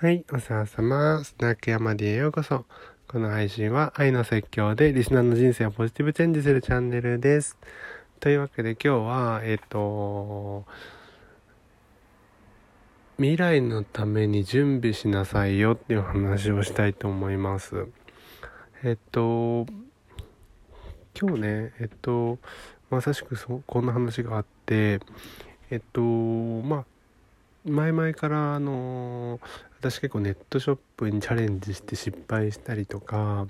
はい、お世話様。スナック山 D へようこそ。この配信は愛の説教でリスナーの人生をポジティブチェンジするチャンネルです。というわけで今日は、えっと、未来のために準備しなさいよっていう話をしたいと思います。えっと、今日ね、えっと、まさしくそこんな話があって、えっと、まあ、前々からあの私結構ネットショップにチャレンジして失敗したりとか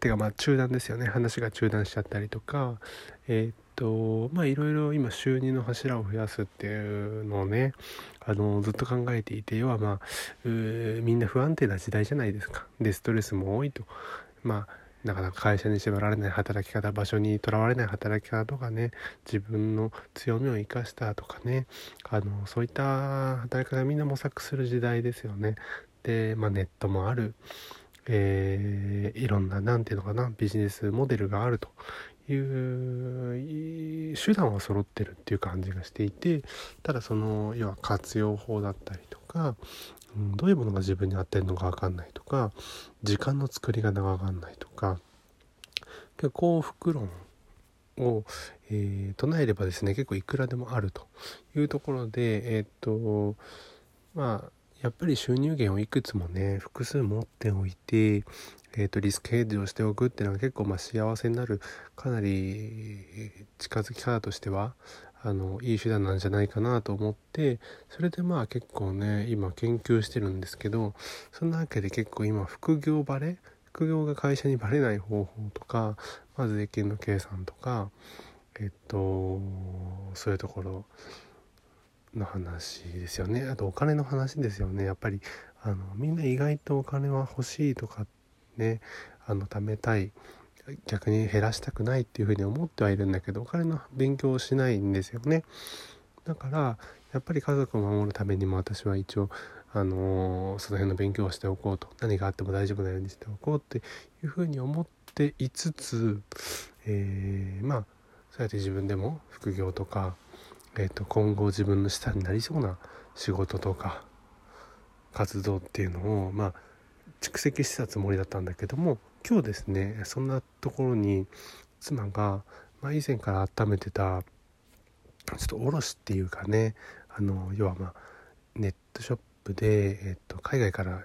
てかまあ中断ですよね。話が中断しちゃったりとかえー、っとまあいろいろ今収入の柱を増やすっていうのをねあのずっと考えていて要はまあみんな不安定な時代じゃないですか。でストレスも多いと。まあなかなか会社に縛られない働き方場所にとらわれない働き方とかね自分の強みを生かしたとかねあのそういった働き方みんな模索する時代ですよね。で、まあ、ネットもある、えー、いろんな何て言うのかなビジネスモデルがあるという手段は揃ってるっていう感じがしていてただその要は活用法だったりとか、うん、どういうものが自分に合ってるのか分かんないとか時間の作り方が分かんないとか幸福論を、えー、唱えればですね結構いくらでもあるというところでえー、っとまあやっぱり収入源をいくつもね複数持っておいて、えーと、リスクヘッジをしておくっていうのは結構まあ幸せになるかなり近づき方としてはあのいい手段なんじゃないかなと思ってそれでまあ結構ね今研究してるんですけどそんなわけで結構今副業バレ副業が会社にバレない方法とかまず税金の計算とかえっとそういうところの話ですよね。あとお金の話ですよね。やっぱりあのみんな意外とお金は欲しいとかってねあの貯めたい逆に減らしたくないっていうふうに思ってはいるんだけどお金の勉強をしないんですよね。だからやっぱり家族を守るためにも私は一応あのー、その辺の勉強をしておこうと何があっても大丈夫なようにしておこうっていうふうに思っていつつ、えー、まあそうやって自分でも副業とかえーと、今後自分の下になりそうな仕事とか活動っていうのをまあ蓄積してたつもりだったんだけども今日ですねそんなところに妻が、まあ、以前から温めてたちょっと卸っていうかねあの要はまあネットショップで、えーと、海外から、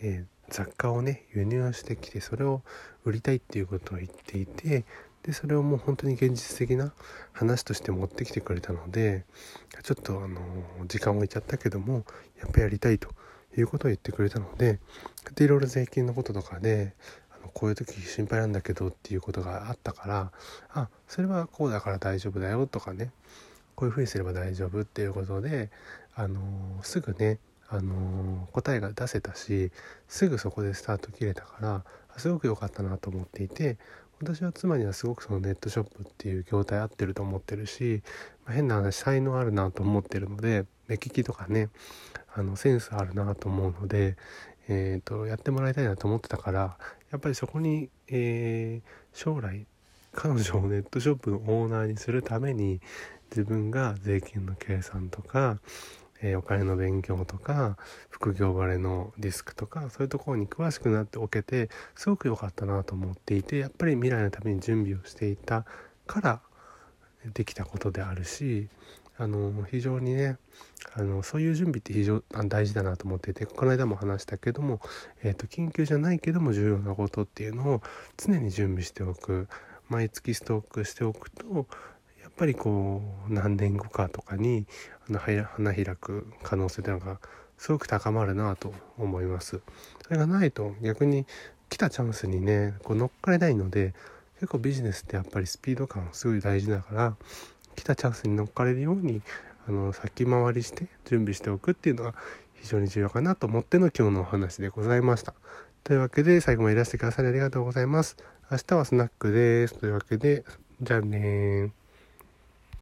えー、雑貨をね輸入してきてそれを売りたいっていうことを言っていてでそれをもう本当に現実的な話として持ってきてくれたのでちょっとあの時間を置いちゃったけどもやっぱやりたいということを言ってくれたのでいろいろ税金のこととかであのこういう時心配なんだけどっていうことがあったからあそれはこうだから大丈夫だよとかねこういうふうにすれば大丈夫っていうことであのすぐねあの答えが出せたしすぐそこでスタート切れたからすごく良かったなと思っていて私は妻にはすごくそのネットショップっていう業態合ってると思ってるし、まあ、変な話才能あるなと思ってるので目利きとかねあのセンスあるなと思うので、えーと、やってもらいたいなと思ってたからやっぱりそこに、えー、将来彼女をネットショップのオーナーにするために自分が税金の計算とかえー、お金の勉強とか副業バレのリスクとかそういうところに詳しくなっておけてすごく良かったなと思っていてやっぱり未来のために準備をしていたからできたことであるしあの非常にねあのそういう準備って非常に大事だなと思っていてこの間も話したけども、えーと、緊急じゃないけども重要なことっていうのを常に準備しておく毎月ストックしておくとやっぱりこう何年後かとかにあの花開く可能性というのがすごく高まるなと思います。それがないと逆に来たチャンスにねこう乗っかれないので結構ビジネスってやっぱりスピード感すごい大事だから来たチャンスに乗っかれるようにあの先回りして準備しておくっていうのが非常に重要かなと思っての今日のお話でございました。というわけで最後までいらしてくださりありがとうございます。明日はスナックです。というわけでじゃあね